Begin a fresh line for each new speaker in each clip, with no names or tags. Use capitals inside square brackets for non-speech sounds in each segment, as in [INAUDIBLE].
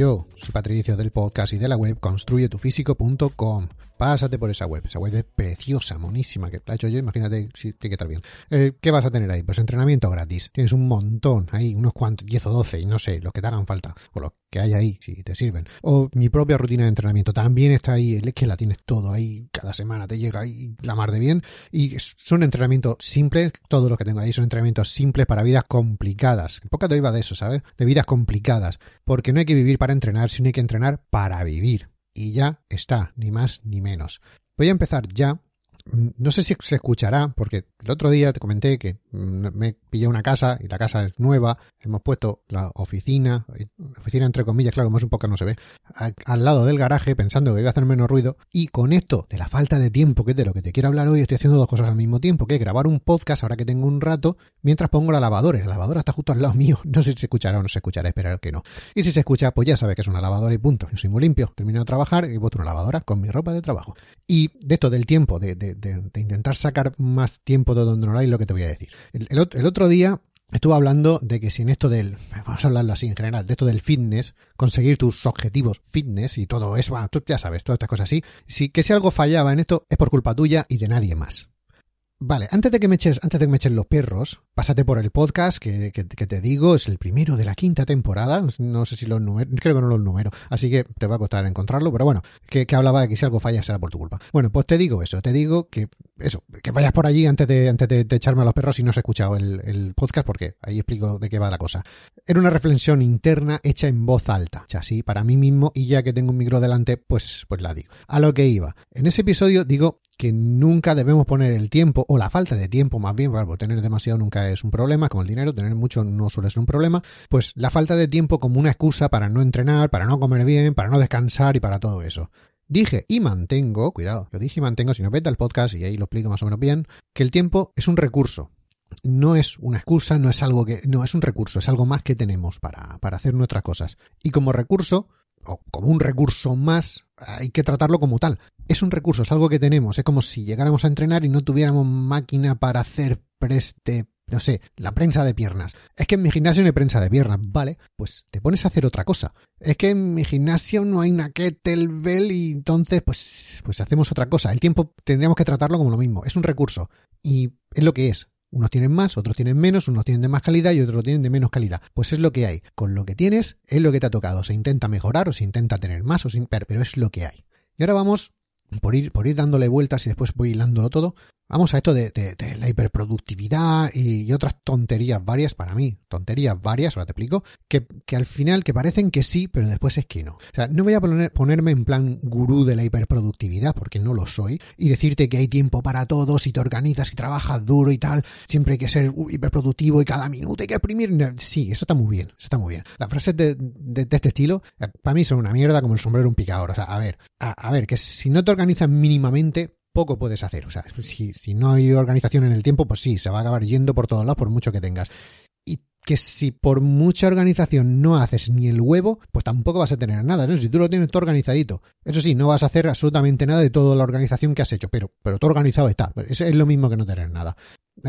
Yo soy Patricio del podcast y de la web construyetufísico.com. Pásate por esa web. Esa web es preciosa, monísima, que la he hecho yo. Imagínate si tiene que estar bien. Eh, ¿Qué vas a tener ahí? Pues entrenamiento gratis. Tienes un montón ahí, unos cuantos, 10 o 12, y no sé, los que te hagan falta. O los que hay ahí, si te sirven. O mi propia rutina de entrenamiento también está ahí. Es que la tienes todo ahí. Cada semana te llega ahí la mar de bien. Y son entrenamientos simples. Todo lo que tengo ahí son entrenamientos simples para vidas complicadas. Poca te iba de eso, ¿sabes? De vidas complicadas. Porque no hay que vivir para entrenar, sino hay que entrenar para vivir y ya está, ni más ni menos. Voy a empezar ya no sé si se escuchará, porque el otro día te comenté que mm, me pillé una casa y la casa es nueva. Hemos puesto la oficina, oficina entre comillas, claro, como es un poco no se ve, al lado del garaje pensando que iba a hacer menos ruido. Y con esto de la falta de tiempo, que es de lo que te quiero hablar hoy, estoy haciendo dos cosas al mismo tiempo, que es grabar un podcast ahora que tengo un rato, mientras pongo la lavadora. La lavadora está justo al lado mío. [LAUGHS] No sé si se escuchará o no se escuchará, esperar que no. Y si se escucha, pues ya sabe que es una lavadora y punto. Yo soy muy limpio, termino de trabajar y voto una lavadora con mi ropa de trabajo. Y de esto del tiempo, de, intentar sacar más tiempo de donde no hay, lo que te voy a decir. El, otro día estuve hablando de que si en esto del, vamos a hablarlo así en general, de esto del fitness, conseguir tus objetivos fitness y todo eso, tú ya sabes, todas estas cosas así, si, que si algo fallaba en esto es por culpa tuya y de nadie más. Vale, antes de que me eches, antes de que me echen los perros, pásate por el podcast que, que, te digo, es el primero de la quinta temporada. No sé si los números, creo que no los número, así que te va a costar encontrarlo, pero bueno, que, hablaba de que si algo falla será por tu culpa. Bueno, pues te digo eso, te digo que eso, que vayas por allí antes de, antes de, echarme a los perros si no has escuchado el, el, podcast, porque ahí explico de qué va la cosa. Era una reflexión interna hecha en voz alta, ya así, para mí mismo, y ya que tengo un micro delante, pues, pues la digo. A lo que iba. En ese episodio digo que nunca debemos poner el tiempo, o la falta de tiempo más bien, porque tener demasiado nunca es un problema, como el dinero, tener mucho no suele ser un problema, pues la falta de tiempo como una excusa para no entrenar, para no comer bien, para no descansar y para todo eso. Dije y mantengo, cuidado, lo dije y mantengo, si no vete al podcast y ahí lo explico más o menos bien, que el tiempo es un recurso, no es una excusa, no es algo que. No, es un recurso, es algo más que tenemos para, para hacer nuestras cosas. Y como recurso, o como un recurso más, hay que tratarlo como tal. Es un recurso, es algo que tenemos. Es como si llegáramos a entrenar y no tuviéramos máquina para hacer preste, no sé, la prensa de piernas. Es que en mi gimnasio no hay prensa de piernas, ¿vale? Pues te pones a hacer otra cosa. Es que en mi gimnasio no hay una kettlebell y entonces pues, pues hacemos otra cosa. El tiempo tendríamos que tratarlo como lo mismo. Es un recurso. Y es lo que es. Unos tienen más, otros tienen menos, unos tienen de más calidad y otros tienen de menos calidad. Pues es lo que hay. Con lo que tienes es lo que te ha tocado. Se intenta mejorar o se intenta tener más o sin, pero es lo que hay. Y ahora vamos por ir, por ir dándole vueltas y después voy hilándolo todo, Vamos a esto de, la hiperproductividad y, otras tonterías varias para mí, tonterías varias, ahora te explico, que, al final que parecen que sí, pero después es que no. O sea, no voy a poner, ponerme en plan gurú de la hiperproductividad, porque no lo soy, y decirte que hay tiempo para todos y te organizas y trabajas duro y tal, siempre hay que ser hiperproductivo y cada minuto hay que exprimir. Sí, eso está muy bien, eso está muy bien. Las frases de, este estilo, eh, para mí son una mierda como el sombrero un picador. O sea, a ver, a ver, que si no te organizas mínimamente, poco puedes hacer. O sea, si, si no hay organización en el tiempo, pues sí, se va a acabar yendo por todos lados por mucho que tengas. Y que si por mucha organización no haces ni el huevo, pues tampoco vas a tener nada, ¿no? Si tú lo tienes todo organizadito. Eso sí, no vas a hacer absolutamente nada de toda la organización que has hecho, pero, pero todo organizado está. Eso es lo mismo que no tener nada.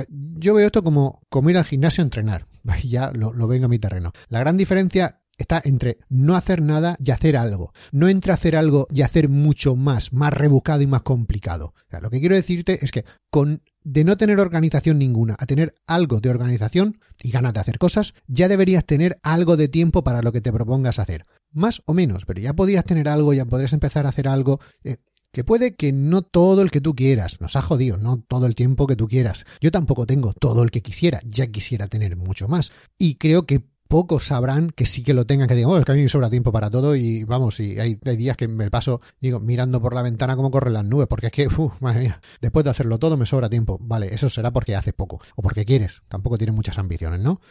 Yo veo esto como, como ir al gimnasio a entrenar. [LAUGHS] Ya lo, lo vengo a mi terreno. La gran diferencia está entre no hacer nada y hacer algo. No entre hacer algo y hacer mucho más, más rebuscado y más complicado. lo que quiero decirte es que con de no tener organización ninguna a tener algo de organización y ganas de hacer cosas, ya deberías tener algo de tiempo para lo que te propongas hacer. Más o menos, pero ya podrías tener algo, ya podrías empezar a hacer algo. Eh, que puede que no todo el que tú quieras, nos ha jodido, no todo el tiempo que tú quieras. Yo tampoco tengo todo el que quisiera, ya quisiera tener mucho más. Y creo que pocos sabrán que sí que lo tengan, que digan, oh, es que a mí me sobra tiempo para todo y vamos, y hay, días que me paso, digo, mirando por la ventana cómo corren las nubes, porque es que, uff, madre mía, después de hacerlo todo me sobra tiempo. Vale, eso será porque hace poco, o porque quieres, tampoco tienes muchas ambiciones, ¿no?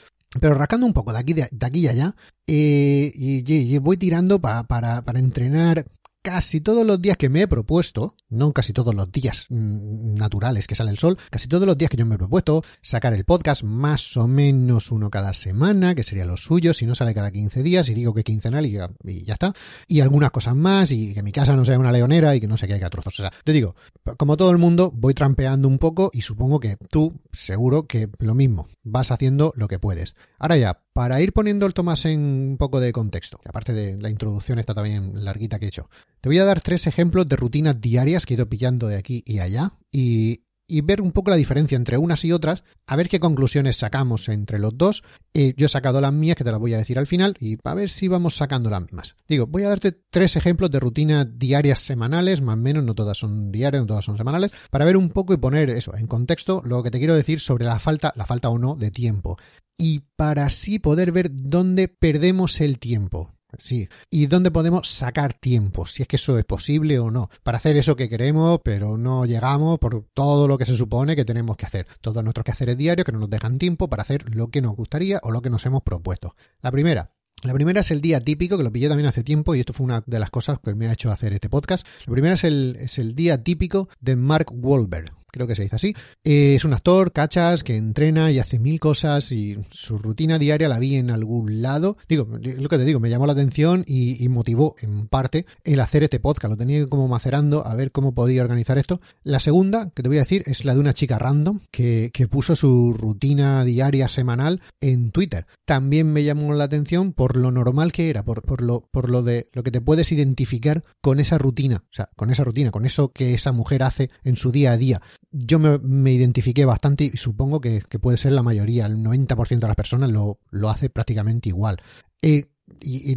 Pero rascando un poco de aquí, de, aquí y allá, eh, y, voy tirando para, para entrenar casi todos los días que me he propuesto, no casi todos los días mm, naturales que sale el sol, casi todos los días que yo me he propuesto, sacar el podcast más o menos uno cada semana, que sería lo suyo, si no sale cada 15 días, y digo que quincenal y ya, ya está, y algunas cosas más, y que mi casa no sea una leonera y que no se caiga a trozos. O sea, te digo, como todo el mundo, voy trampeando un poco y supongo que tú, seguro que lo mismo, vas haciendo lo que puedes. Ahora ya, para ir poniendo el Tomás en un poco de contexto, aparte de la introducción está también larguita que he hecho, te voy a dar tres ejemplos de rutinas diarias que he ido pillando de aquí y allá y y ver un poco la diferencia entre unas y otras, a ver qué conclusiones sacamos entre los dos. Eh, yo he sacado las mías, que te las voy a decir al final, y a ver si vamos sacando las mismas. Digo, voy a darte tres ejemplos de rutinas diarias semanales, más o menos, no todas son diarias, no todas son semanales, para ver un poco y poner eso en contexto lo que te quiero decir sobre la falta, la falta o no de tiempo. Y para así poder ver dónde perdemos el tiempo. Sí. ¿Y dónde podemos sacar tiempo? Si es que eso es posible o no. Para hacer eso que queremos, pero no llegamos por todo lo que se supone que tenemos que hacer. Todos nuestros quehaceres diarios que no nos dejan tiempo para hacer lo que nos gustaría o lo que nos hemos propuesto. La primera, la primera es el día típico, que lo pillé también hace tiempo y esto fue una de las cosas que me ha hecho hacer este podcast. La primera es el, es el día típico de Mark Wahlberg creo que se dice así. Eh, es un actor, cachas, que entrena y hace mil cosas y su rutina diaria la vi en algún lado. Digo, lo que te digo, me llamó la atención y, motivó en parte el hacer este podcast. Lo tenía como macerando a ver cómo podía organizar esto. La segunda que te voy a decir es la de una chica random que, que puso su rutina diaria semanal en Twitter. También me llamó la atención por lo normal que era, por, por, lo, por lo de lo que te puedes identificar con esa rutina. O sea, con esa rutina, con eso que esa mujer hace en su día a día yo me, identifiqué bastante y supongo que, puede ser la mayoría, el 90% de las personas lo, hace prácticamente igual. Eh, y,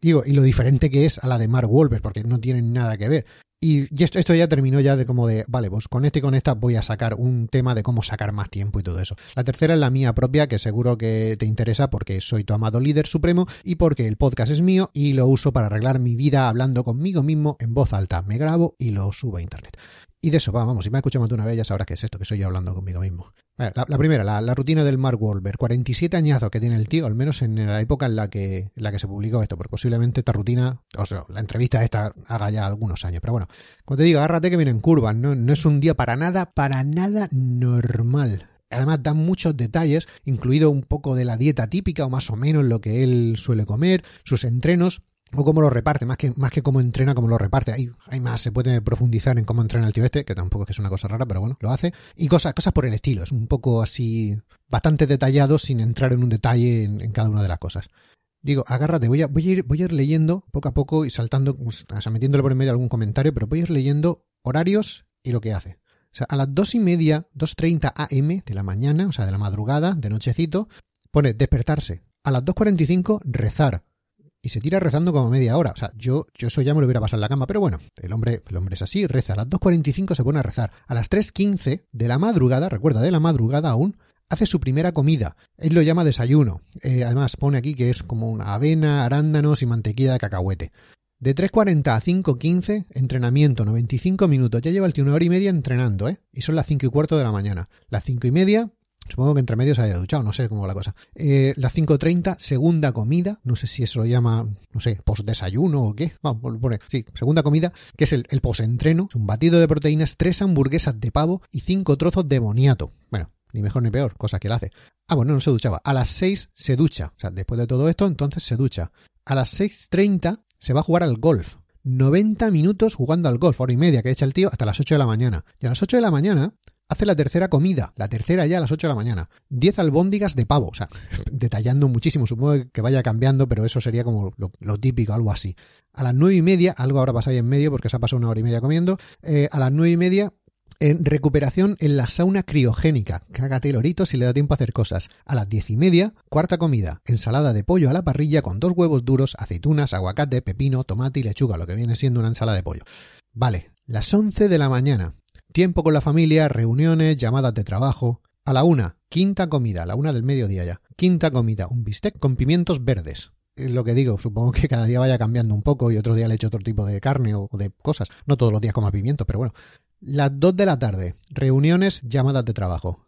digo, y lo diferente que es a la de Mark Wolver, porque no tienen nada que ver. Y, esto, esto, ya terminó ya de como de, vale, pues con este y con esta voy a sacar un tema de cómo sacar más tiempo y todo eso. La tercera es la mía propia, que seguro que te interesa porque soy tu amado líder supremo y porque el podcast es mío y lo uso para arreglar mi vida hablando conmigo mismo en voz alta. Me grabo y lo subo a internet. Y de eso, vamos, si me has escuchado más de una vez ya sabrás qué es esto, que soy yo hablando conmigo mismo. La, primera, la, rutina del Mark Wahlberg, 47 añazos que tiene el tío, al menos en la época en la que, la que se publicó esto, porque posiblemente esta rutina, o sea, la entrevista esta haga ya algunos años, pero bueno, cuando te digo, agárrate que viene en curvas, no, no es un día para nada, para nada normal. Además da muchos detalles, incluido un poco de la dieta típica o más o menos lo que él suele comer, sus entrenos, o cómo lo reparte, más que, más que cómo entrena, cómo lo reparte. Hay, hay más, se puede profundizar en cómo entrena el tío este, que tampoco es que es una cosa rara, pero bueno, lo hace. Y cosas, cosas por el estilo, es un poco así, bastante detallado sin entrar en un detalle en, cada una de las cosas. Digo, agárrate, voy a, voy a, ir, voy a ir leyendo poco a poco y saltando, o sea, metiéndole por en medio algún comentario, pero voy a ir leyendo horarios y lo que hace. O sea, a las dos y media, 2.30 am de la mañana, o sea, de la madrugada, de nochecito, pone despertarse. A las 2.45 rezar y se tira rezando como media hora. O sea, yo, yo eso ya me lo hubiera pasado en la cama, pero bueno, el hombre, el hombre es así, reza. A las 2.45 se pone a rezar. A las 3.15 de la madrugada, recuerda, de la madrugada aún, hace su primera comida. Él lo llama desayuno. Eh, además pone aquí que es como una avena, arándanos y mantequilla de cacahuete. De 3.40 a 5.15, entrenamiento, 95 minutos. Ya lleva el tío una hora y media entrenando, ¿eh? Y son las 5 y cuarto de la mañana. Las 5 y media, Supongo que entre medio se haya duchado, no sé cómo va la cosa. Eh, las 5.30, segunda comida, no sé si eso lo llama, no sé, post-desayuno o qué. Vamos, pone, sí, segunda comida, que es el, el post-entreno. Un batido de proteínas, tres hamburguesas de pavo y cinco trozos de boniato. Bueno, ni mejor ni peor, cosa que él hace. Ah, bueno, no se duchaba. A las 6 se ducha. O sea, después de todo esto, entonces se ducha. A las 6.30 se va a jugar al golf. 90 minutos jugando al golf, hora y media que echa el tío, hasta las 8 de la mañana. Y a las 8 de la mañana hace la tercera comida, la tercera ya a las 8 de la mañana. 10 albóndigas de pavo, o sea, [LAUGHS] detallando muchísimo, supongo que vaya cambiando, pero eso sería como lo, típico, algo así. A las 9 y media, algo ahora pasa ahí en medio porque se ha pasado una hora y media comiendo, eh, a las 9 y media en recuperación en la sauna criogénica. Cágate lorito si le da tiempo a hacer cosas. A las diez y media, cuarta comida. Ensalada de pollo a la parrilla con dos huevos duros, aceitunas, aguacate, pepino, tomate y lechuga, lo que viene siendo una ensalada de pollo. Vale, las 11 de la mañana. Tiempo con la familia, reuniones, llamadas de trabajo. A la una, quinta comida, a la una del mediodía ya. Quinta comida, un bistec con pimientos verdes. Es lo que digo, supongo que cada día vaya cambiando un poco y otro día le echo otro tipo de carne o, de cosas. No todos los días como pimientos, pero bueno. Las dos de la tarde, reuniones, llamadas de trabajo.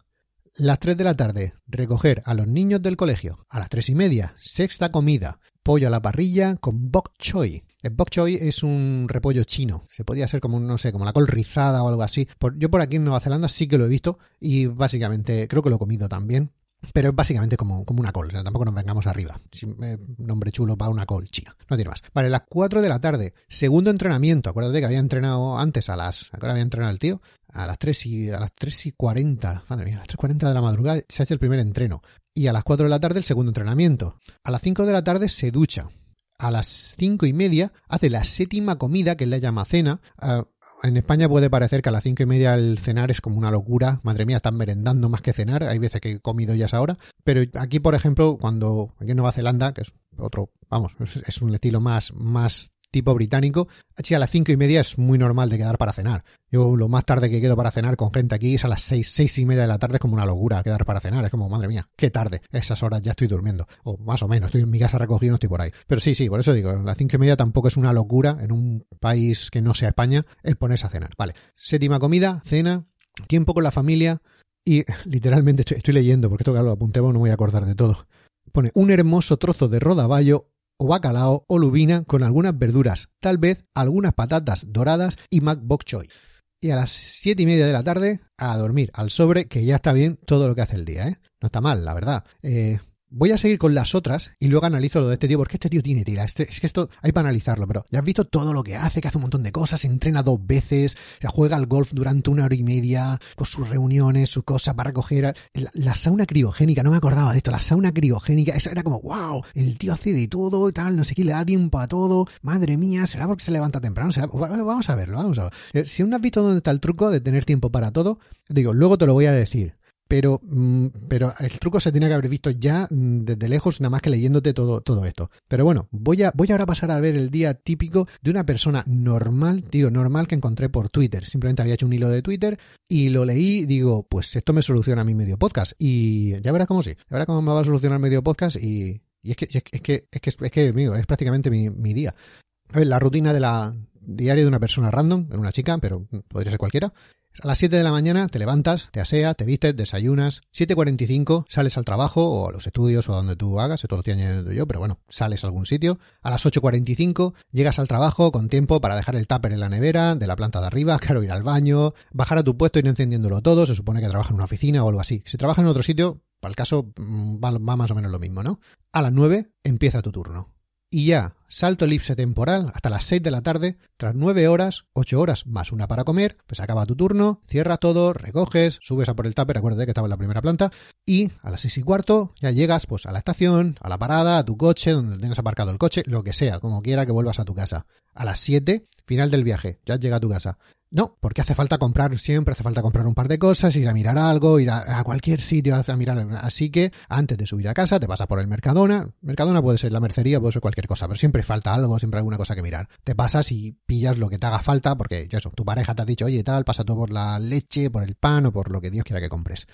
Las tres de la tarde, recoger a los niños del colegio. A las tres y media, sexta comida, pollo a la parrilla con bok choy. El bok choy es un repollo chino. Se podría ser como, no sé, como la col rizada o algo así. yo por aquí en Nueva Zelanda sí que lo he visto y básicamente creo que lo he comido también. pero es básicamente como, como una call, o sea, tampoco nos vengamos arriba. Eh, nombre chulo para una call china, no tiene más. Vale, las 4 de la tarde, segundo entrenamiento, acuérdate que había entrenado antes a las, ahora había entrenado el tío, a las 3 y, a las 3 y 40, madre mía, a las 3.40 de la madrugada se hace el primer entreno. Y a las 4 de la tarde el segundo entrenamiento. A las 5 de la tarde se ducha. A las 5 y media hace la séptima comida, que le llama cena. Uh, en España puede parecer que a las cinco y media el cenar es como una locura. Madre mía, están merendando más que cenar. Hay veces que he comido ya esa hora. Pero aquí, por ejemplo, cuando aquí en Nueva Zelanda, que es otro, vamos, es un estilo más, más tipo británico, así a las cinco y media es muy normal de quedar para cenar. Yo lo más tarde que quedo para cenar con gente aquí es a las seis, seis y media de la tarde, es como una locura quedar para cenar. Es como, madre mía, qué tarde. Esas horas ya estoy durmiendo. O más o menos, estoy en mi casa recogido, no estoy por ahí. Pero sí, sí, por eso digo, a las cinco y media tampoco es una locura en un país que no sea España el ponerse a cenar. Vale, séptima comida, cena, tiempo con la familia y [LAUGHS] literalmente estoy, leyendo, porque esto que lo apunté, no voy a acordar de todo. Pone un hermoso trozo de rodaballo o bacalao o lubina con algunas verduras, tal vez algunas patatas doradas y mac bok choy. Y a las siete y media de la tarde a dormir al sobre, que ya está bien todo lo que hace el día, ¿eh? No está mal, la verdad. Eh, Voy a seguir con las otras y luego analizo lo de este tío, porque este tío tiene tira. Este, es que esto hay para analizarlo, pero ya has visto todo lo que hace, que hace un montón de cosas, entrena dos veces, se juega al golf durante una hora y media, con sus reuniones, sus cosas para recoger. La, sauna criogénica, no me acordaba de esto, la sauna criogénica, eso era como, wow, el tío hace de todo y tal, no sé qué, le da tiempo a todo, madre mía, será porque se levanta temprano, ¿Será? vamos a verlo, vamos a ver. Eh, si no has visto dónde está el truco de tener tiempo para todo, digo, luego te lo voy a decir pero, mm, pero el truco se tiene que haber visto ya mm, desde lejos, nada más que leyéndote todo, todo esto. Pero bueno, voy a, voy ahora a pasar a ver el día típico de una persona normal, digo, normal que encontré por Twitter. Simplemente había hecho un hilo de Twitter y lo leí, digo, pues esto me soluciona mi medio podcast. Y ya verás cómo sí, ya verás cómo me va a solucionar medio podcast y, y es que, es que, es que, es que, es que, amigo, es prácticamente mi, mi día. A ver, la rutina de la diaria de una persona random, una chica, pero podría ser cualquiera, a las 7 de la mañana te levantas, te aseas, te vistes, desayunas. 7.45 sales al trabajo o a los estudios o a donde tú hagas, esto lo añadiendo yo, pero bueno, sales a algún sitio. A las 8.45 llegas al trabajo con tiempo para dejar el tupper en la nevera de la planta de arriba, [LAUGHS] claro, ir al baño, bajar a tu puesto, ir encendiéndolo todo. Se supone que trabajas en una oficina o algo así. Si trabajas en otro sitio, para el caso mm, va más o menos lo mismo, ¿no? A las 9 empieza tu turno y ya, salto elipse temporal hasta las 6 de la tarde, tras 9 horas, 8 horas más una para comer, pues acaba tu turno, cierras todo, recoges, subes a por el tupper, acuérdate que estaba en la primera planta, y a las 6 y cuarto ya llegas pues a la estación, a la parada, a tu coche, donde tengas aparcado el coche, lo que sea, como quiera que vuelvas a tu casa. A las 7, final del viaje, ya llega a tu casa. No, porque hace falta comprar, siempre hace falta comprar un par de cosas, ir a mirar algo, ir a, cualquier sitio a mirar. Así que antes de subir a casa te pasas por el Mercadona. Mercadona puede ser la mercería, puede ser cualquier cosa, pero siempre falta algo, siempre alguna cosa que mirar. Te pasas y pillas lo que te haga falta, porque ya eso, tu pareja te ha dicho, oye, tal, pasa todo por la leche, por el pan o por lo que Dios quiera que compres.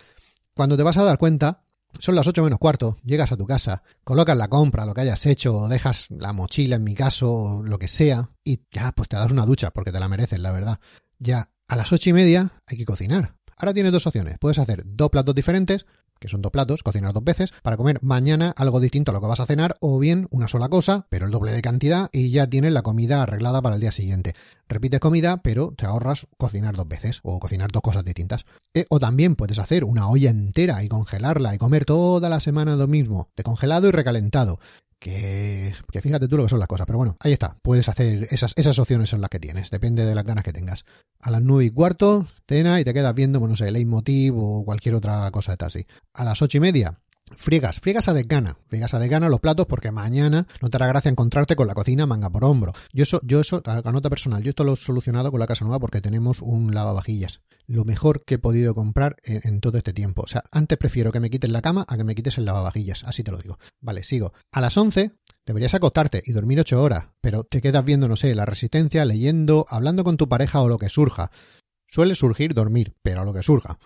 Cuando te vas a dar cuenta, son las 8 menos cuarto, llegas a tu casa, colocas la compra, lo que hayas hecho, o dejas la mochila en mi caso, o lo que sea, y ya, pues te das una ducha, porque te la mereces, la verdad. Ya a las ocho y media hay que cocinar. Ahora tienes dos opciones. Puedes hacer dos platos diferentes, que son dos platos, cocinar dos veces, para comer mañana algo distinto a lo que vas a cenar, o bien una sola cosa, pero el doble de cantidad, y ya tienes la comida arreglada para el día siguiente. Repites comida, pero te ahorras cocinar dos veces, o cocinar dos cosas distintas. Eh, o también puedes hacer una olla entera y congelarla y comer toda la semana lo mismo, de congelado y recalentado que, fíjate tú lo que son las cosas. Pero bueno, ahí está. Puedes hacer esas, esas opciones son las que tienes. Depende de las ganas que tengas. A las nueve y cuarto, cena y te quedas viendo, bueno, no sé, leitmotiv o cualquier otra cosa de así. A las ocho y media, Friegas, friegas a desgana, friegas a desgana los platos porque mañana no te hará gracia encontrarte con la cocina manga por hombro. Yo eso, yo eso, a nota personal, yo esto lo he solucionado con la casa nueva porque tenemos un lavavajillas. Lo mejor que he podido comprar en, todo este tiempo. O sea, antes prefiero que me quites la cama a que me quites el lavavajillas, así te lo digo. Vale, sigo. A las 11 deberías acostarte y dormir 8 horas, pero te quedas viendo, no sé, la resistencia, leyendo, hablando con tu pareja o lo que surja. Suele surgir dormir, pero a lo que surja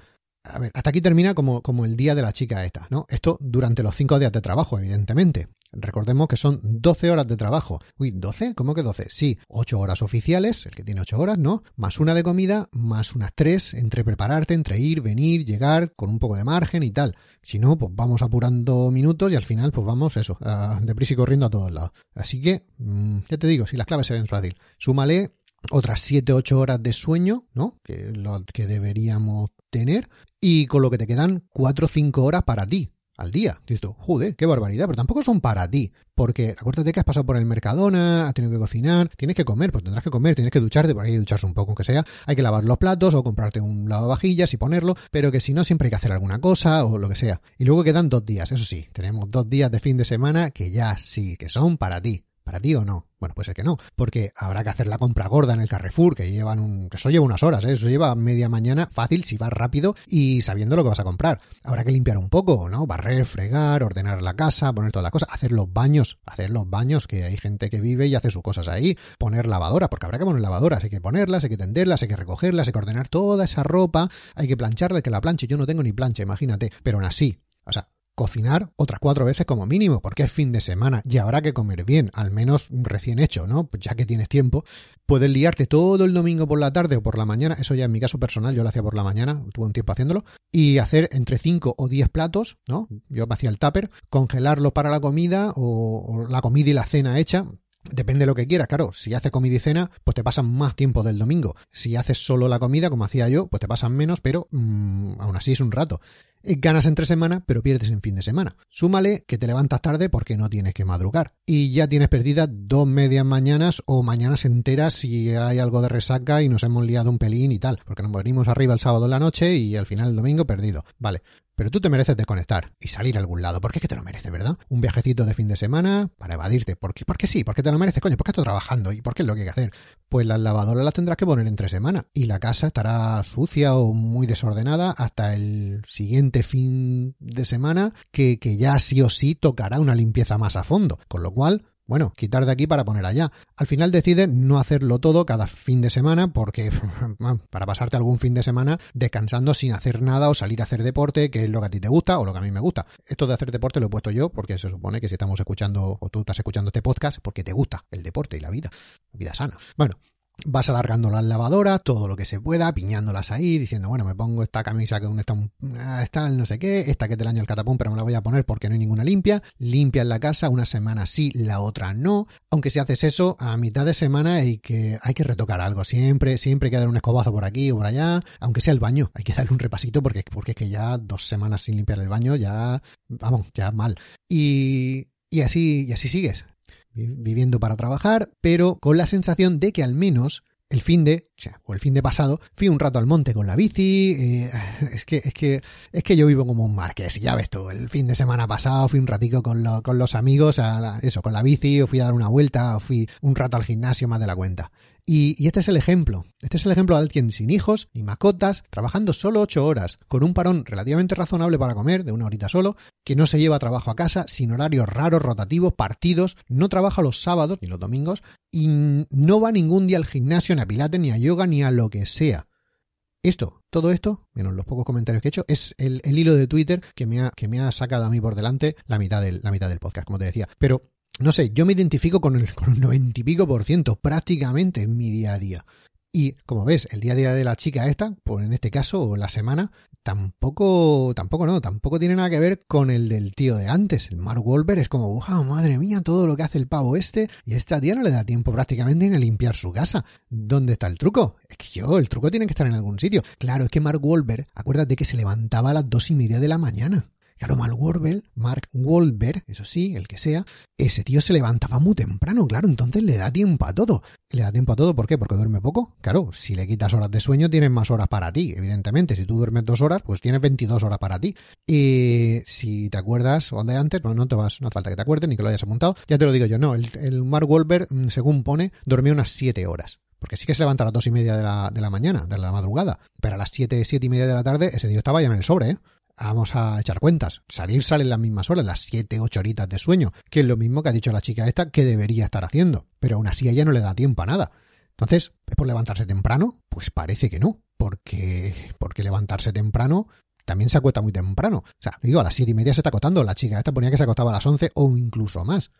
a ver, hasta aquí termina como, como el día de la chica esta, ¿no? Esto durante los cinco días de trabajo, evidentemente. Recordemos que son 12 horas de trabajo. Uy, ¿12? ¿Cómo que 12? Sí, 8 horas oficiales, el que tiene 8 horas, ¿no? Más una de comida, más unas 3 entre prepararte, entre ir, venir, llegar, con un poco de margen y tal. Si no, pues vamos apurando minutos y al final, pues vamos eso, deprisa y corriendo a todos lados. Así que, mm, ya te digo, si las claves se ven fácil. Súmale otras 7-8 horas de sueño, ¿no? Que lo que deberíamos tener. Y con lo que te quedan 4 o 5 horas para ti. al día. Dices tú, joder, qué barbaridad, pero tampoco son para ti. Porque acuérdate que has pasado por el Mercadona, has tenido que cocinar, tienes que comer, pues tendrás que comer, tienes que ducharte, por ahí hay que ducharse un poco, aunque sea. Hay que lavar los platos o comprarte un lavavajillas y ponerlo, pero que si no, siempre hay que hacer alguna cosa o lo que sea. Y luego quedan dos días, eso sí, tenemos dos días de fin de semana que ya sí, que son para ti. ¿Para ti o no? Bueno, puede ser que no, porque habrá que hacer la compra gorda en el Carrefour, que llevan un, que eso lleva unas horas, ¿eh? eso lleva media mañana fácil si vas rápido y sabiendo lo que vas a comprar. Habrá que limpiar un poco, ¿no? Barrer, fregar, ordenar la casa, poner todas las cosas, hacer los baños, hacer los baños, que hay gente que vive y hace sus cosas ahí, poner lavadora, porque habrá que poner lavadoras, hay que ponerlas, hay que tenderlas, hay que recogerlas, hay que ordenar toda esa ropa, hay que plancharla, que la planche, yo no tengo ni plancha, imagínate, pero aún así, o sea, cocinar otras cuatro veces como mínimo, porque es fin de semana y habrá que comer bien, al menos recién hecho, ¿no? Pues ya que tienes tiempo, puedes liarte todo el domingo por la tarde o por la mañana, eso ya en mi caso personal, yo lo hacía por la mañana, tuve un tiempo haciéndolo, y hacer entre 5 o 10 platos, ¿no? Yo hacía el tupper, congelarlo para la comida o, la comida y la cena hecha, Depende de lo que quieras, claro. Si haces comida y cena, pues te pasan más tiempo del domingo. Si haces solo la comida, como hacía yo, pues te pasan menos, pero mmm, aún así es un rato. Ganas entre semana, pero pierdes en fin de semana. Súmale que te levantas tarde porque no tienes que madrugar. Y ya tienes perdidas dos medias mañanas o mañanas enteras si hay algo de resaca y nos hemos liado un pelín y tal. Porque nos venimos arriba el sábado en la noche y al final el domingo perdido. Vale. Pero tú te mereces desconectar y salir a algún lado. ¿Por qué es que te lo mereces, verdad? Un viajecito de fin de semana para evadirte. ¿Por qué? Porque sí, porque te lo mereces, coño. ¿Por qué estás trabajando? ¿Y por qué es lo que hay que hacer? Pues las lavadoras las tendrás que poner entre semana. Y la casa estará sucia o muy desordenada hasta el siguiente fin de semana que, que ya sí o sí tocará una limpieza más a fondo. Con lo cual, bueno, quitar de aquí para poner allá. Al final decides no hacerlo todo cada fin de semana porque [LAUGHS] para pasarte algún fin de semana descansando sin hacer nada o salir a hacer deporte, que es lo que a ti te gusta o lo que a mí me gusta. Esto de hacer deporte lo he puesto yo porque se supone que si estamos escuchando o tú estás escuchando este podcast porque te gusta el deporte y la vida, vida sana. Bueno, Vas alargando las lavadoras, todo lo que se pueda, piñándolas ahí, diciendo, bueno, me pongo esta camisa que aún está, está el no sé qué, esta que es del año el catapum, pero me la voy a poner porque no hay ninguna limpia. Limpias la casa, una semana sí, la otra no. Aunque si haces eso, a mitad de semana hay que, hay que retocar algo. Siempre, siempre hay que dar un escobazo por aquí o por allá. Aunque sea el baño, hay que [LAUGHS] darle un repasito porque, porque es que ya dos semanas sin limpiar el baño, ya, vamos, ya mal. Y, y así, y así sigues viviendo para trabajar, pero con la sensación de que al menos el fin de, o el fin de pasado, fui un rato al monte con la bici. Eh, [LAUGHS] es que, es que, es que yo vivo como un marqués, ya ves tú. El fin de semana pasado fui un ratico con, con los amigos, a eso, con la bici, o fui a dar una vuelta, o fui un rato al gimnasio más de la cuenta. Y, este es el ejemplo. Este es el ejemplo de alguien sin hijos ni mascotas, trabajando solo ocho horas, con un parón relativamente razonable para comer, de una horita solo, que no se lleva trabajo a casa, sin horarios raros, rotativos, partidos, no trabaja los sábados ni los domingos, y no va ningún día al gimnasio, ni a pilates, ni a yoga, ni a lo que sea. Esto, todo esto, menos los pocos comentarios que he hecho, es el, hilo de Twitter que me, ha, que me ha sacado a mí por delante la mitad, del, la mitad del podcast, como te decía. Pero no sé, yo me identifico con el, [LAUGHS] con 90 y pico por ciento prácticamente en mi día a día. Y como ves, el día a día de la chica esta, pues en este caso, la semana, tampoco, tampoco no, tampoco tiene nada que ver con el del tío de antes. El Mark Wolver es como, wow, madre mía, todo lo que hace el pavo este, y esta tía no le da tiempo prácticamente ni a limpiar su casa. ¿Dónde está el truco? Es que yo, el truco tiene que estar en algún sitio. Claro, es que Mark Wolver, acuérdate que se levantaba a las dos y media de la mañana. Claro, Mark Wahlberg, Mark Wahlberg, eso sí, el que sea, ese tío se levantaba muy temprano, claro, entonces le da tiempo a todo. Le da tiempo a todo, ¿por qué? Porque duerme poco. Claro, si le quitas horas de sueño, tienes más horas para ti, evidentemente. Si tú duermes dos horas, pues tienes 22 horas para ti. Y si te acuerdas o de antes, no, no te vas, no hace falta que te acuerdes ni que lo hayas apuntado. Ya te lo digo yo, no, el, Mark Wahlberg, mm, según pone, dormía unas 7 horas. Porque sí que se levanta a las dos y media de la, de la mañana, de la madrugada. Pero a las siete, siete y media de la tarde, ese tío estaba ya en el sobre, ¿eh? Vamos a echar cuentas. Salir sale en las mismas horas, las 7, 8 horitas de sueño, que es lo mismo que ha dicho la chica esta que debería estar haciendo. Pero aún así a ella no le da tiempo a nada. Entonces, ¿es por levantarse temprano? Pues parece que no, porque, porque levantarse temprano también se acuesta muy temprano. O sea, digo, a las siete y media se está acostando, la chica esta ponía que se acostaba a las 11 o incluso más.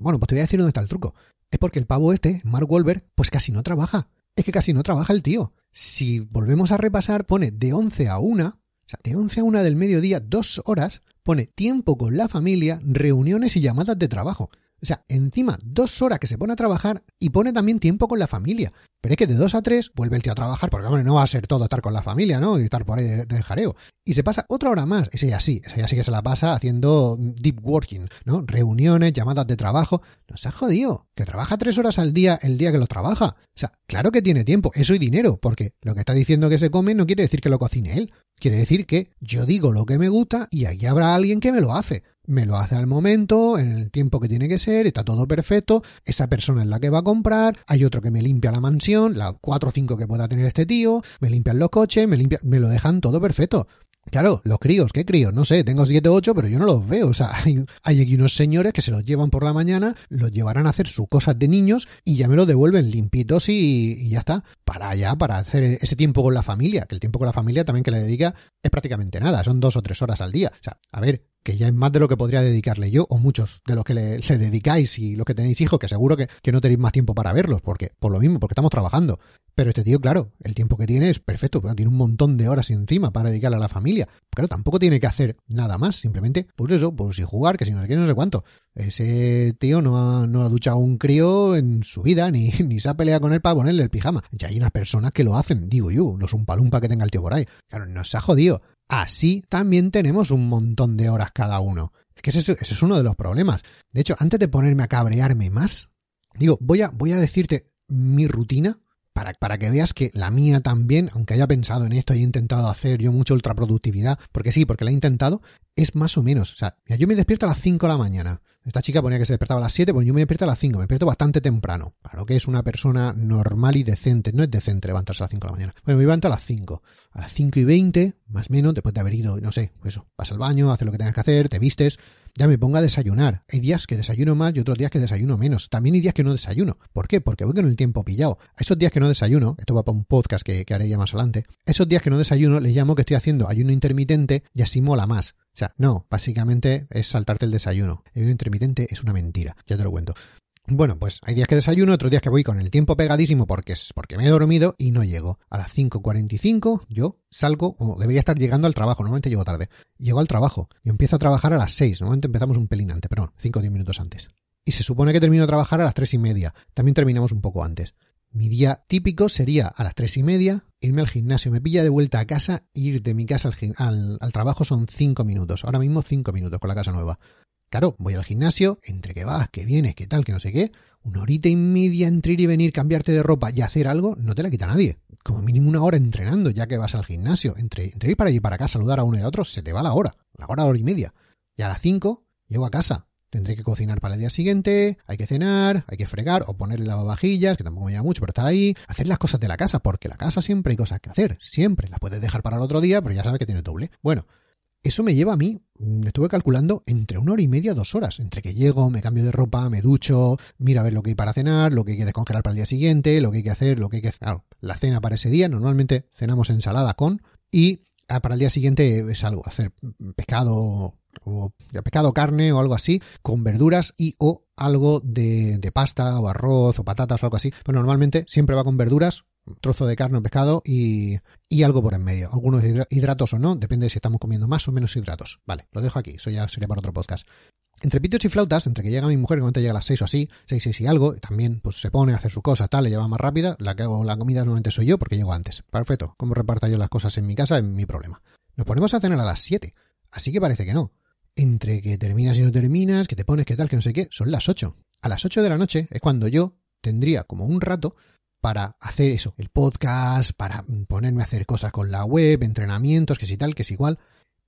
Bueno, pues te voy a decir dónde está el truco. Es porque el pavo este, Mark Wolver, pues casi no trabaja. Es que casi no trabaja el tío. Si volvemos a repasar, pone de 11 a 1, o sea, de 11 a 1 del mediodía, dos horas, pone tiempo con la familia, reuniones y llamadas de trabajo. O sea, encima dos horas que se pone a trabajar y pone también tiempo con la familia. Pero es que de dos a tres vuelve el tío a trabajar, porque hombre, no va a ser todo estar con la familia, ¿no? Y estar por ahí de, jareo. Y se pasa otra hora más. Ese ya sí, ese ya sí que se la pasa haciendo deep working, ¿no? Reuniones, llamadas de trabajo. Nos ha jodido. Que trabaja tres horas al día el día que lo trabaja. O sea, claro que tiene tiempo, eso y dinero, porque lo que está diciendo que se come no quiere decir que lo cocine él. Quiere decir que yo digo lo que me gusta y aquí habrá alguien que me lo hace me lo hace al momento, en el tiempo que tiene que ser, está todo perfecto, esa persona es la que va a comprar, hay otro que me limpia la mansión, las cuatro o cinco que pueda tener este tío, me limpian los coches, me limpian, me lo dejan todo perfecto. Claro, los críos, ¿qué críos? No sé, tengo siete o ocho, pero yo no los veo. O sea, [LAUGHS] hay, aquí unos señores que se los llevan por la mañana, los llevarán a hacer sus cosas de niños y ya me lo devuelven limpitos y, y, ya está. Para allá, para hacer ese tiempo con la familia. Que el tiempo con la familia también que le dedica es prácticamente nada, son dos o tres horas al día. O sea, a ver, que ya es más de lo que podría dedicarle yo, o muchos de los que le, dedicáis y los que tenéis hijos, que seguro que, que, no tenéis más tiempo para verlos, porque por lo mismo, porque estamos trabajando. Pero este tío, claro, el tiempo que tiene es perfecto, tiene un montón de horas encima para dedicarle a la familia. Claro, tampoco tiene que hacer nada más, simplemente, pues eso, pues si jugar, que si no sé qué, no sé cuánto. Ese tío no ha, no ha duchado un crío en su vida, ni, [LAUGHS] ni se ha peleado con él para ponerle el pijama. Ya hay unas personas que lo hacen, digo yo, no es un palumpa que tenga el tío por ahí. Claro, no se ha jodido. Así también tenemos un montón de horas cada uno. Es que ese, es uno de los problemas. De hecho, antes de ponerme a cabrearme más, digo, voy a, decirte mi rutina para, que veas que la mía también, aunque haya pensado en esto y he intentado hacer yo mucho ultraproductividad, porque sí, porque la he intentado, es más o menos. O sea, yo me despierto a las 5 de la mañana. Esta chica ponía que se despertaba a las 7, pues yo me despierto a las 5, me despierto bastante temprano. Para lo que es una persona normal y decente. No es decente levantarse a las 5 de la mañana. Bueno, me levanto a las 5. A las 5 y 20, más o menos, después de haber ido, no sé, pues eso, vas al baño, haces lo que tengas que hacer, te vistes, ya me pongo a desayunar. Hay días que desayuno más y otros días que desayuno menos. También hay días que no desayuno. ¿Por qué? Porque voy con el tiempo pillado. A esos días que no desayuno, esto va para un podcast que, que haré ya más adelante, esos días que no desayuno les llamo que estoy haciendo ayuno intermitente y así mola más. Sea, no, básicamente es saltarte el desayuno. El ayuno intermitente es una mentira, ya te lo cuento. Bueno, pues hay días que desayuno, otros días que voy con el tiempo pegadísimo porque es porque me he dormido y no llego. A las 5.45 yo salgo, o debería estar llegando al trabajo, normalmente llego tarde. Llego al trabajo y empiezo a trabajar a las 6, normalmente empezamos un pelín antes, perdón, 5 o 10 minutos antes. Y se supone que termino de trabajar a las 3 y media, también terminamos un poco antes. Mi día típico sería a las tres y media irme al gimnasio, me pilla de vuelta a casa, ir de mi casa al, trabajo son cinco minutos, ahora mismo cinco minutos con la casa nueva. Claro, voy al gimnasio, entre que vas, que vienes, que tal, que no sé qué, una horita y media entre ir y venir, cambiarte de ropa y hacer algo, no te la quita nadie. Como mínimo una hora entrenando ya que vas al gimnasio. Entre, entre ir para allí para acá, saludar a uno y a otro, se te va la hora, la hora, hora y media. Y a las cinco llego a casa, Tendré que cocinar para el día siguiente, hay que cenar, hay que fregar o poner lavavajillas, que tampoco me llama mucho, pero está ahí. Hacer las cosas de la casa, porque la casa siempre hay cosas que hacer, siempre. Las puedes dejar para el otro día, pero ya sabes que tiene doble. Bueno, eso me lleva a mí, me estuve calculando entre una hora y media, dos horas, entre que llego, me cambio de ropa, me ducho, miro a ver lo que hay para cenar, lo que hay que descongelar para el día siguiente, lo que hay que hacer, lo que hay que... Claro, la cena para ese día, normalmente cenamos ensalada con y ah, para el día siguiente es algo, hacer pescado o pescado, carne o algo así, con verduras y o algo de, pasta o arroz o patatas o algo así. Pero normalmente siempre va con verduras, trozo de carne o pescado y, y algo por en medio. Algunos hidratos o no, depende si estamos comiendo más o menos hidratos. Vale, lo dejo aquí, eso ya sería para otro podcast. Entre pitos y flautas, entre que llega mi mujer, cuando llega a las 6 o así, 6, 6 y algo, también pues se pone a hacer su cosa, tal, le lleva más rápida, la que hago la comida normalmente soy yo porque llego antes. Perfecto, como reparta yo las cosas en mi casa es mi problema. Nos ponemos a cenar a las 7, así que parece que no entre que terminas y no terminas, que te pones, que tal, que no sé qué, son las 8. A las 8 de la noche es cuando yo tendría como un rato para hacer eso, el podcast, para ponerme a hacer cosas con la web, entrenamientos, que si tal, que es igual.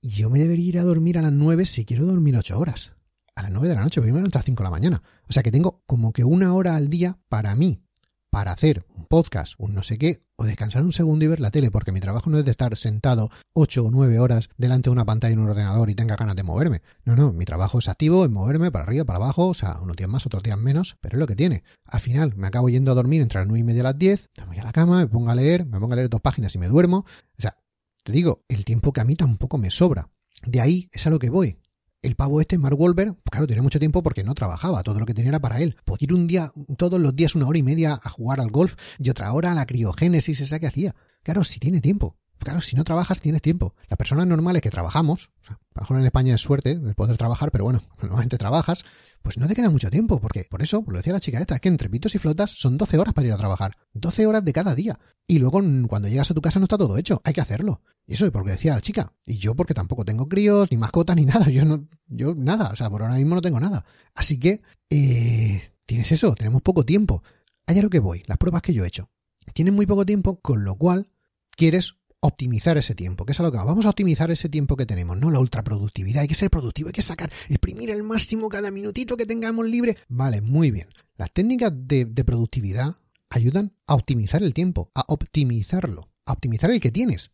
Y yo me debería ir a dormir a las 9 si quiero dormir 8 horas. A las 9 de la noche, porque me levanto a las 5 de la mañana. O sea que tengo como que una hora al día para mí, para hacer podcast, un no sé qué, o descansar un segundo y ver la tele, porque mi trabajo no es de estar sentado ocho o nueve horas delante de una pantalla en un ordenador y tenga ganas de moverme. No, no, mi trabajo es activo, es moverme para arriba, para abajo, o sea, unos días más, otros días menos, pero es lo que tiene. Al final me acabo yendo a dormir entre las nueve y media y las diez, me voy a la cama, me pongo a leer, me pongo a leer dos páginas y me duermo. O sea, te digo, el tiempo que a mí tampoco me sobra. De ahí es a lo que voy el pavo este, Mark Wolver, claro, tenía mucho tiempo porque no trabajaba, todo lo que tenía era para él. Podía ir un día, todos los días una hora y media a jugar al golf y otra hora a la criogénesis esa que hacía. Claro, si tiene tiempo. Claro, si no trabajas tienes tiempo. Las personas normales que trabajamos, o sea, a lo mejor en España es suerte el poder trabajar, pero bueno, [LAUGHS] normalmente trabajas, pues no te queda mucho tiempo, porque por eso, lo decía la chica esta, es que entre pitos y flotas son 12 horas para ir a trabajar. 12 horas de cada día. Y luego cuando llegas a tu casa no está todo hecho, hay que hacerlo. Y eso es porque decía la chica. Y yo porque tampoco tengo críos, ni mascotas, ni [LAUGHS] nada. Yo no, yo nada, o sea, por ahora mismo no tengo nada. Así que, eh, tienes eso, tenemos poco tiempo. Allá lo que voy, las pruebas que yo he hecho. Tienes muy poco tiempo, con lo cual quieres optimizar ese tiempo, que es a lo que vamos a optimizar ese tiempo que tenemos, no la ultraproductividad, hay que ser productivo, hay que sacar, exprimir el máximo cada minutito que tengamos libre. Vale, muy bien. Las técnicas de, de productividad ayudan a optimizar el tiempo, a optimizarlo, a optimizar el que tienes.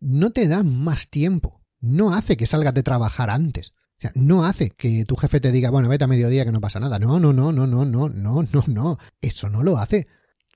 No te dan más tiempo, no hace que salgas de trabajar antes. O sea, no hace que tu jefe te diga, bueno, vete a mediodía que no pasa nada. No, no, no, no, no, no, no, no, no. Eso no lo hace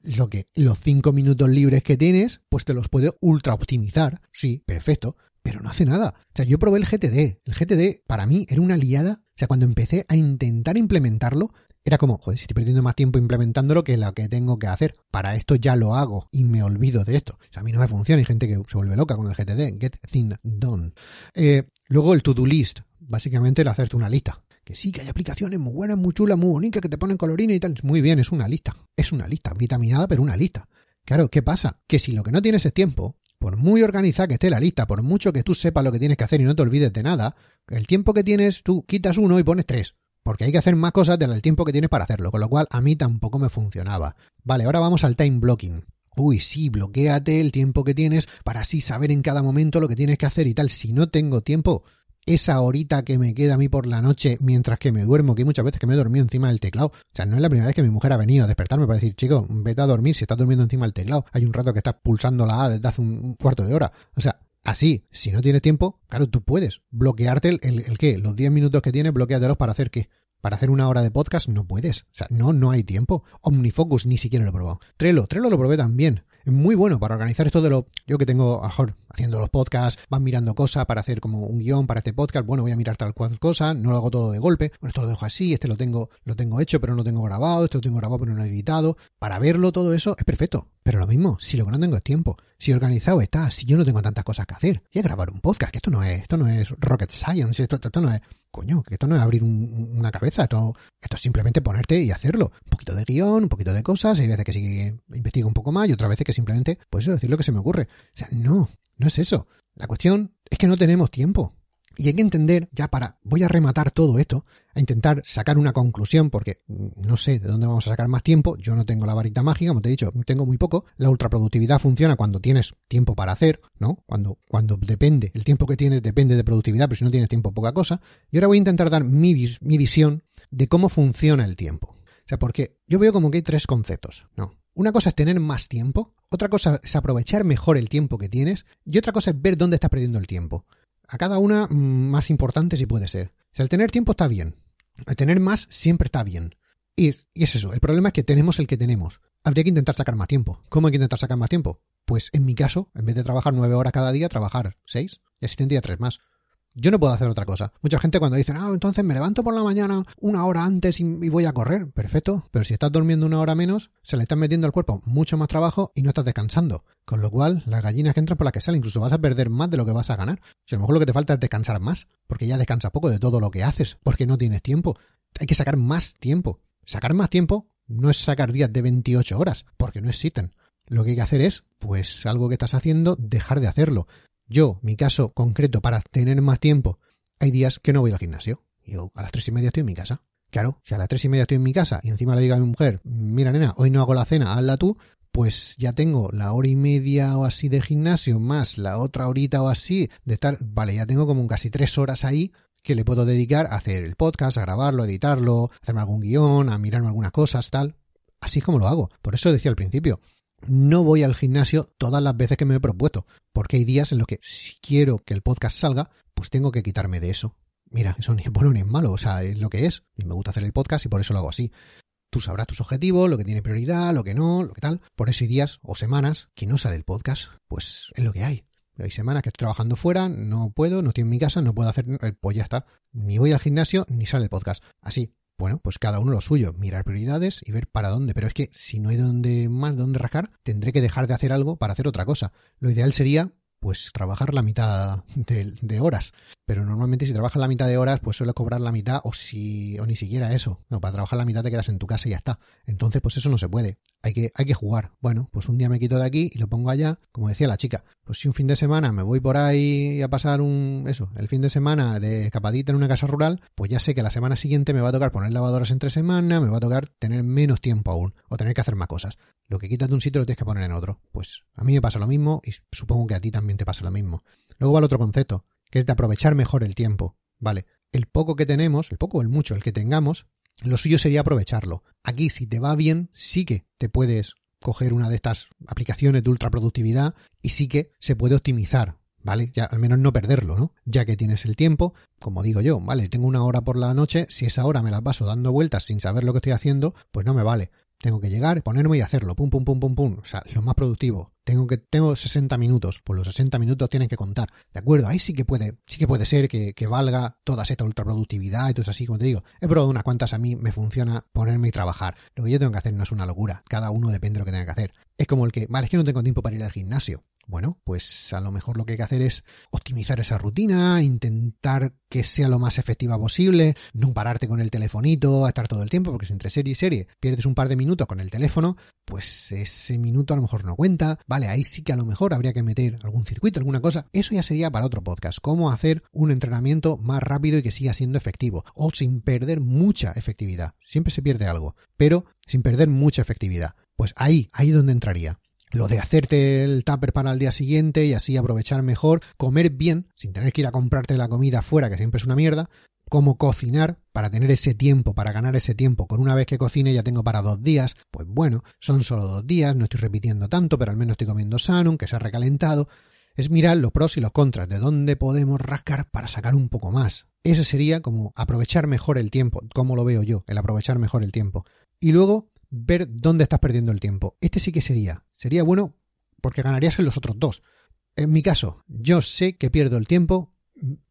lo que los cinco minutos libres que tienes, pues te los puede ultra optimizar. Sí, perfecto, pero no hace nada. O sea, yo probé el GTD. El GTD para mí era una liada. O sea, cuando empecé a intentar implementarlo, era como, joder, si estoy perdiendo más tiempo implementándolo que lo que tengo que hacer. Para esto ya lo hago y me olvido de esto. O sea, a mí no me funciona. Hay gente que se vuelve loca con el GTD. Get things done. Eh, luego el to-do list. Básicamente el hacerte una lista que sí, que hay aplicaciones muy buenas, muy chulas, muy bonitas, que te ponen colorines y tal. Muy bien, es una lista. Es una lista, vitaminada, pero una lista. Claro, ¿qué pasa? Que si lo que no tienes es tiempo, por muy organizada que esté la lista, por mucho que tú sepas lo que tienes que hacer y no te olvides de nada, el tiempo que tienes, tú quitas uno y pones tres. Porque hay que hacer más cosas del tiempo que tienes para hacerlo, con lo cual a mí tampoco me funcionaba. Vale, ahora vamos al time blocking. Uy, sí, bloqueate el tiempo que tienes para así saber en cada momento lo que tienes que hacer y tal. Si no tengo tiempo, esa horita que me queda a mí por la noche mientras que me duermo, que muchas veces que me he dormido encima del teclado. O sea, no es la primera vez que mi mujer ha venido a despertarme para decir, chico, vete a dormir si estás durmiendo encima del teclado. Hay un rato que estás pulsando la A desde hace un cuarto de hora. O sea, así, si no tienes tiempo, claro, tú puedes bloquearte el, el, qué, los 10 minutos que tienes, bloqueatelos para hacer qué. Para hacer una hora de podcast no puedes. O sea, no, no hay tiempo. Omnifocus ni siquiera lo he probado. Trello, Trello lo probé también es muy bueno para organizar esto de lo. Yo que tengo, mejor, haciendo los podcasts, van mirando cosas para hacer como un guion para este podcast. Bueno, voy a mirar tal cual cosa, no lo hago todo de golpe. Bueno, esto lo dejo así, este lo tengo, lo tengo hecho, pero no lo tengo grabado, este lo tengo grabado, pero no he editado. Para verlo, todo eso es perfecto. Pero lo mismo, si lo que no tengo es tiempo, si organizado está, si yo no tengo tantas cosas que hacer, y a grabar un podcast, que esto no es, esto no es rocket science, esto, esto no es, coño, que esto no es abrir una cabeza, esto, esto es simplemente ponerte y hacerlo. Un poquito de guion, un poquito de cosas, hay veces que sí que investigo un poco más y otras veces que simplemente, pues eso, decir lo que se me ocurre. O sea, no, no es eso. La cuestión es que no tenemos tiempo. Y hay que entender, ya para, voy a rematar todo esto, a intentar sacar una conclusión, porque no sé de dónde vamos a sacar más tiempo, yo no tengo la varita mágica, como te he dicho, tengo muy poco, la ultraproductividad funciona cuando tienes tiempo para hacer, ¿no? Cuando, cuando depende, el tiempo que tienes depende de productividad, pero si no tienes tiempo, poca cosa. Y ahora voy a intentar dar mi, mi visión de cómo funciona el tiempo. O sea, porque yo veo como que hay tres conceptos, ¿no? Una cosa es tener más tiempo, otra cosa es aprovechar mejor el tiempo que tienes, y otra cosa es ver dónde estás perdiendo el tiempo. A cada una mm, más importante si puede ser. O sea, el tener tiempo está bien. El tener más siempre está bien. Y, y, es eso, el problema es que tenemos el que tenemos. Habría que intentar sacar más tiempo. ¿Cómo hay que intentar sacar más tiempo? Pues en mi caso, en vez de trabajar nueve horas cada día, trabajar seis. Y así tendría tres más. Yo no puedo hacer otra cosa. Mucha gente cuando dice, ah, entonces me levanto por la mañana una hora antes y, voy a correr. Perfecto. Pero si estás durmiendo una hora menos, se le está metiendo al cuerpo mucho más trabajo y no estás descansando. Con lo cual, las gallinas que entran por las que salen, incluso vas a perder más de lo que vas a ganar. Si a lo mejor lo que te falta es descansar más, porque ya descansas poco de todo lo que haces, porque no tienes tiempo. Hay que sacar más tiempo. Sacar más tiempo no es sacar días de 28 horas, porque no existen. Lo que hay que hacer es, pues algo que estás haciendo, dejar de hacerlo. Yo, mi caso concreto, para tener más tiempo, hay días que no voy al gimnasio. Yo a las tres y media estoy en mi casa. Claro, si a las tres y media estoy en mi casa y encima le digo a mi mujer, mira nena, hoy no hago la cena, hazla tú, pues ya tengo la hora y media o así de gimnasio más la otra horita o así de estar, vale, ya tengo como casi tres horas ahí que le puedo dedicar a hacer el podcast, a grabarlo, a editarlo, a hacerme algún guion, a mirarme algunas cosas, tal. Así es como lo hago. Por eso decía al principio, no voy al gimnasio todas las veces que me he propuesto, porque hay días en los que si quiero que el podcast salga, pues tengo que quitarme de eso. Mira, eso ni es bueno ni es malo, o sea, es lo que es. Y me gusta hacer el podcast y por eso lo hago así. Tú sabrás tus objetivos, lo que tiene prioridad, lo que no, lo que tal. Por eso hay días o semanas que no sale el podcast, pues es lo que hay. Hay semanas que estoy trabajando fuera, no puedo, no estoy en mi casa, no puedo hacer, pues ya está. Ni voy al gimnasio ni sale el podcast. Así, bueno, pues cada uno lo suyo, mirar prioridades y ver para dónde. Pero es que si no hay donde más donde rascar, tendré que dejar de hacer algo para hacer otra cosa. Lo ideal sería Pues trabajar la mitad de, horas. Pero normalmente si trabajas la mitad de horas, pues suele cobrar la mitad o si o ni siquiera eso. No, para trabajar la mitad te quedas en tu casa y ya está. Entonces, pues eso no se puede. Hay que, hay que jugar. Bueno, pues un día me quito de aquí y lo pongo allá, como decía la chica. Pues si un fin de semana me voy por ahí a pasar un eso, el fin de semana de escapadita en una casa rural, pues ya sé que la semana siguiente me va a tocar poner lavadoras entre semana, me va a tocar tener menos tiempo aún o tener que hacer más cosas. Lo que quitas de un sitio lo tienes que poner en otro. Pues a mí me pasa lo mismo y supongo que a ti también te pasa lo mismo. Luego va el otro concepto, que es de aprovechar mejor el tiempo. Vale, el poco que tenemos, el poco o el mucho, el que tengamos, lo suyo sería aprovecharlo. Aquí, si te va bien, sí que te puedes coger una de estas aplicaciones de ultraproductividad y sí que se puede optimizar. ¿Vale? Ya al menos no perderlo, ¿no? Ya que tienes el tiempo, como digo yo, ¿vale? Tengo una hora por la noche, si esa hora me la paso dando vueltas sin saber lo que estoy haciendo, pues no me vale. Tengo que llegar, ponerme y hacerlo, pum, pum, pum, pum, pum. O sea, lo más productivo. Tengo que, tengo 60 minutos, pues los 60 minutos tienen que contar. ¿De acuerdo? Ahí sí que puede, sí que puede ser que, que valga toda esta ultraproductividad y todo eso así, como te digo. He probado unas cuantas, a mí me funciona ponerme y trabajar. Lo que yo tengo que hacer no es una locura. Cada uno depende de lo que tenga que hacer. Es como el que, vale, es que no tengo tiempo para ir al gimnasio. Bueno, pues a lo mejor lo que hay que hacer es optimizar esa rutina, intentar que sea lo más efectiva posible, no pararte con el telefonito a estar todo el tiempo, porque si entre serie y serie pierdes un par de minutos con el teléfono, pues ese minuto a lo mejor no cuenta. Vale, ahí sí que a lo mejor habría que meter algún circuito, alguna cosa. Eso ya sería para otro podcast. Cómo hacer un entrenamiento más rápido y que siga siendo efectivo. O sin perder mucha efectividad. Siempre se pierde algo, pero sin perder mucha efectividad. Pues ahí, ahí donde entraría lo de hacerte el tupper para el día siguiente y así aprovechar mejor, comer bien, sin tener que ir a comprarte la comida fuera, que siempre es una mierda, cómo cocinar para tener ese tiempo, para ganar ese tiempo. Con una vez que cocine ya tengo para dos días, pues bueno, son solo dos días, no estoy repitiendo tanto, pero al menos estoy comiendo sano, que se ha recalentado. Es mirar los pros y los contras, de dónde podemos rascar para sacar un poco más. Eso sería como aprovechar mejor el tiempo, como lo veo yo, el aprovechar mejor el tiempo. Y luego ver dónde estás perdiendo el tiempo. Este sí que sería. Sería bueno porque ganarías en los otros dos. En mi caso, yo sé que pierdo el tiempo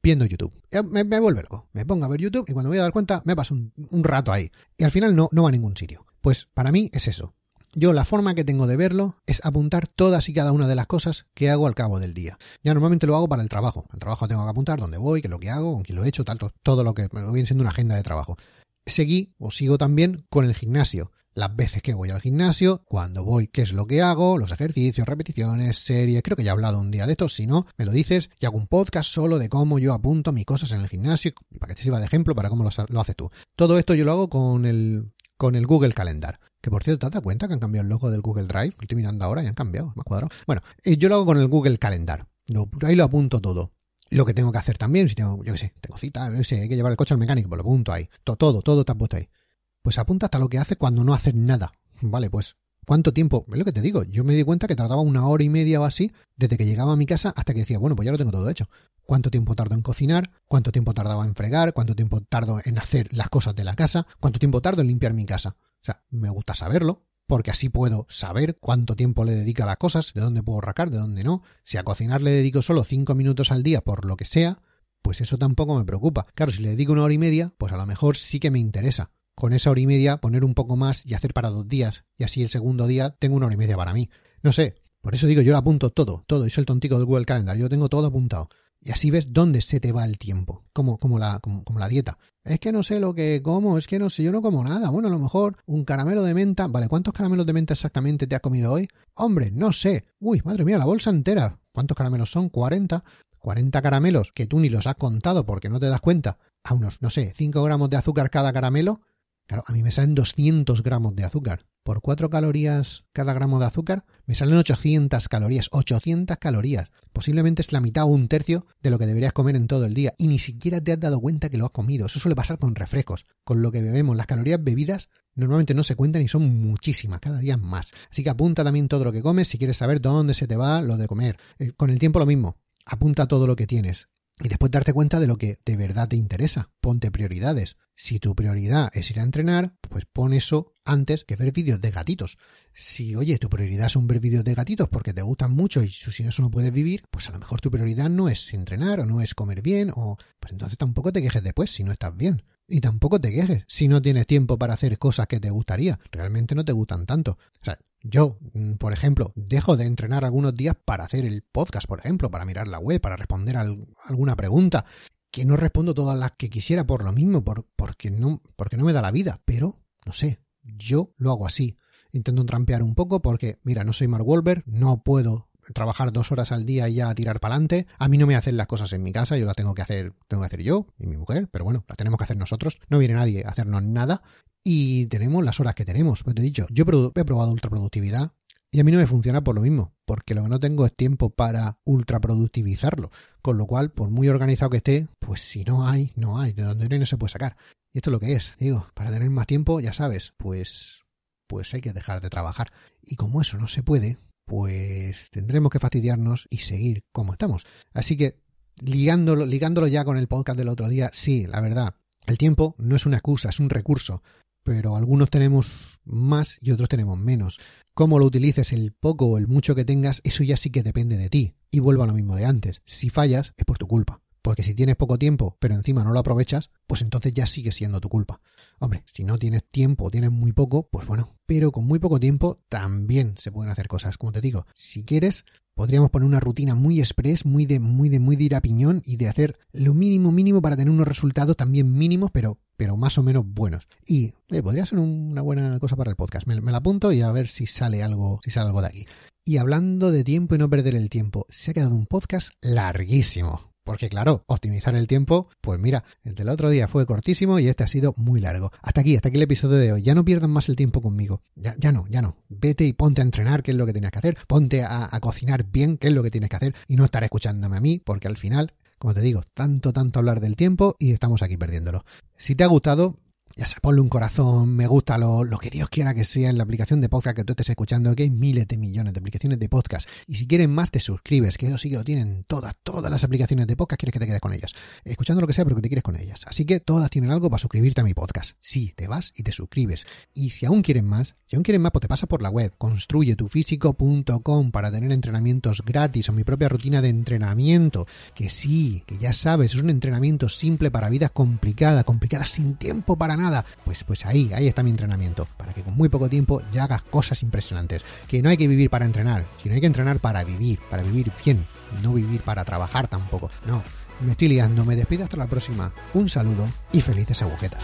viendo YouTube. Eh, me, me vuelve loco. Me pongo a ver YouTube y cuando me voy a dar cuenta me paso un, rato ahí. Y al final no, no va a ningún sitio. Pues para mí es eso. Yo la forma que tengo de verlo es apuntar todas y cada una de las cosas que hago al cabo del día. Ya normalmente lo hago para el trabajo. El trabajo tengo que apuntar dónde voy, qué es lo que hago, con quién lo he hecho, tal, todo lo que me viene siendo una agenda de trabajo. Seguí o sigo también con el gimnasio las veces que voy al gimnasio, cuando voy, qué es lo que hago, los ejercicios, repeticiones, series, creo que ya he hablado un día de esto, si no, me lo dices y hago un podcast solo de cómo yo apunto mis cosas en el gimnasio, para que te sirva de ejemplo para cómo lo, haces tú. Todo esto yo lo hago con el, con el Google Calendar. Que por cierto, ¿te das cuenta que han cambiado el logo del Google Drive? Lo estoy mirando ahora y han cambiado, más cuadrado. Bueno, eh, yo lo hago con el Google Calendar. ahí lo apunto todo lo que tengo que hacer también, si tengo, yo qué sé, tengo cita, yo sé, hay que llevar el coche al mecánico, pues lo apunto ahí. Todo, todo, todo está puesto ahí pues apunta hasta lo que hace cuando no hace nada. Vale, pues ¿Cuánto tiempo? Es lo que te digo. Yo me di cuenta que tardaba una hora y media o así desde que llegaba a mi casa hasta que decía, bueno, pues ya lo tengo todo hecho. ¿Cuánto tiempo tardo en cocinar? ¿Cuánto tiempo tardaba en fregar? ¿Cuánto tiempo tardo en hacer las cosas de la casa? ¿Cuánto tiempo tardo en limpiar mi casa? O sea, me gusta saberlo, porque así puedo saber cuánto tiempo le dedico a las cosas, de dónde puedo racar, de dónde no. Si a cocinar le dedico solo cinco minutos al día por lo que sea, pues eso tampoco me preocupa. Claro, si le dedico una hora y media, pues a lo mejor sí que me interesa con esa hora y media poner un poco más y hacer para dos días. Y así el segundo día tengo una hora y media para mí. No sé, por eso digo, yo lo apunto todo, todo. Y el tontico del Google Calendar, yo tengo todo apuntado. Y así ves dónde se te va el tiempo, como, como, la, como, como, la dieta. Es que no sé lo que como, es que no sé, yo no como nada. Bueno, a lo mejor un caramelo de menta. Vale, ¿cuántos caramelos de menta exactamente te has comido hoy? Hombre, no sé. Uy, madre mía, la bolsa entera. ¿Cuántos caramelos son? 40. 40 caramelos que tú ni los has contado porque no te das cuenta. A unos, no sé, 5 gramos de azúcar cada caramelo. Claro, a mí me salen 200 gramos de azúcar. Por 4 calorías cada gramo de azúcar, me salen 800 calorías. 800 calorías. Posiblemente es la mitad o un tercio de lo que deberías comer en todo el día. Y ni siquiera te has dado cuenta que lo has comido. Eso suele pasar con refrescos. Con lo que bebemos, las calorías bebidas normalmente no se cuentan y son muchísimas, cada día más. Así que apunta también todo lo que comes si quieres saber dónde se te va lo de comer. Eh, con el tiempo lo mismo. Apunta todo lo que tienes. Y después darte cuenta de lo que de verdad te interesa. Ponte prioridades. Si tu prioridad es ir a entrenar, pues pon eso antes que ver vídeos de gatitos. Si, oye, tu prioridad son ver vídeos de gatitos porque te gustan mucho y sin eso no puedes vivir, pues a lo mejor tu prioridad no es entrenar o no es comer bien o pues entonces tampoco te quejes después si no estás bien. Y tampoco te quejes si no tienes tiempo para hacer cosas que te gustaría. Realmente no te gustan tanto. O sea, Yo, mm, por ejemplo, dejo de entrenar algunos días para hacer el podcast, por ejemplo, para mirar la web, para responder a alguna pregunta, que no respondo todas las que quisiera por lo mismo, por, porque, no, porque no me da la vida, pero, no sé, yo lo hago así. Intento trampear un poco porque, mira, no soy Mark Wolver, no puedo trabajar dos horas al día y ya tirar para adelante. A mí no me hacen las cosas en mi casa, yo las tengo que hacer, tengo que hacer yo y mi mujer, pero bueno, las tenemos que hacer nosotros. No viene nadie a hacernos nada y tenemos las horas que tenemos. Pues te he dicho, yo he probado ultraproductividad y a mí no me funciona por lo mismo, porque lo que no tengo es tiempo para ultraproductivizarlo. Con lo cual, por muy organizado que esté, pues si no hay, no hay, de donde no se puede sacar. Y esto es lo que es, digo, para tener más tiempo, ya sabes, pues pues hay que dejar de trabajar. Y como eso no se puede, pues tendremos que fastidiarnos y seguir como estamos. Así que ligándolo, ligándolo ya con el podcast del otro día, sí, la verdad, el tiempo no es una excusa, es un recurso, pero algunos tenemos más y otros tenemos menos. Cómo lo utilices, el poco o el mucho que tengas, eso ya sí que depende de ti. Y vuelvo a lo mismo de antes. Si fallas, es por tu culpa. Porque si tienes poco tiempo, pero encima no lo aprovechas, pues entonces ya sigue siendo tu culpa. Hombre, si no tienes tiempo o tienes muy poco, pues bueno, pero con muy poco tiempo también se pueden hacer cosas. Como te digo, si quieres, podríamos poner una rutina muy express, muy de, muy de, muy de ir a piñón y de hacer lo mínimo mínimo para tener unos resultados también mínimos, pero, pero más o menos buenos. Y eh, podría ser una buena cosa para el podcast. Me, la apunto y a ver si sale algo, si sale algo de aquí. Y hablando de tiempo y no perder el tiempo, se ha quedado un podcast larguísimo. Porque claro, optimizar el tiempo, pues mira, el del otro día fue cortísimo y este ha sido muy largo. Hasta aquí, hasta aquí el episodio de hoy. Ya no pierdan más el tiempo conmigo. Ya, ya no, ya no. Vete y ponte a entrenar, qué es lo que tienes que hacer. Ponte a, a cocinar bien, qué es lo que tienes que hacer. Y no estar escuchándome a mí, porque al final como te digo, tanto, tanto hablar del tiempo y estamos aquí perdiéndolo. Si te ha gustado, ya se ponle un corazón, me gusta lo, lo, que Dios quiera que sea en la aplicación de podcast que tú estés escuchando, que hay miles de millones de aplicaciones de podcast. Y si quieren más, te suscribes, que eso sí que lo tienen todas, todas las aplicaciones de podcast, quieres que te quedes con ellas. Escuchando lo que sea, pero que te quieres con ellas. Así que todas tienen algo para suscribirte a mi podcast. Sí, te vas y te suscribes. Y si aún quieren más, si aún quieren más, pues te pasa por la web, construyetufísico.com para tener entrenamientos gratis o mi propia rutina de entrenamiento. Que sí, que ya sabes, es un entrenamiento simple para vidas complicadas, complicadas sin tiempo para nada nada, pues, pues ahí, ahí está mi entrenamiento, para que con muy poco tiempo ya hagas cosas impresionantes. Que no hay que vivir para entrenar, sino hay que entrenar para vivir, para vivir bien, no vivir para trabajar tampoco. No, me estoy liando, me despido hasta la próxima. Un saludo y felices agujetas.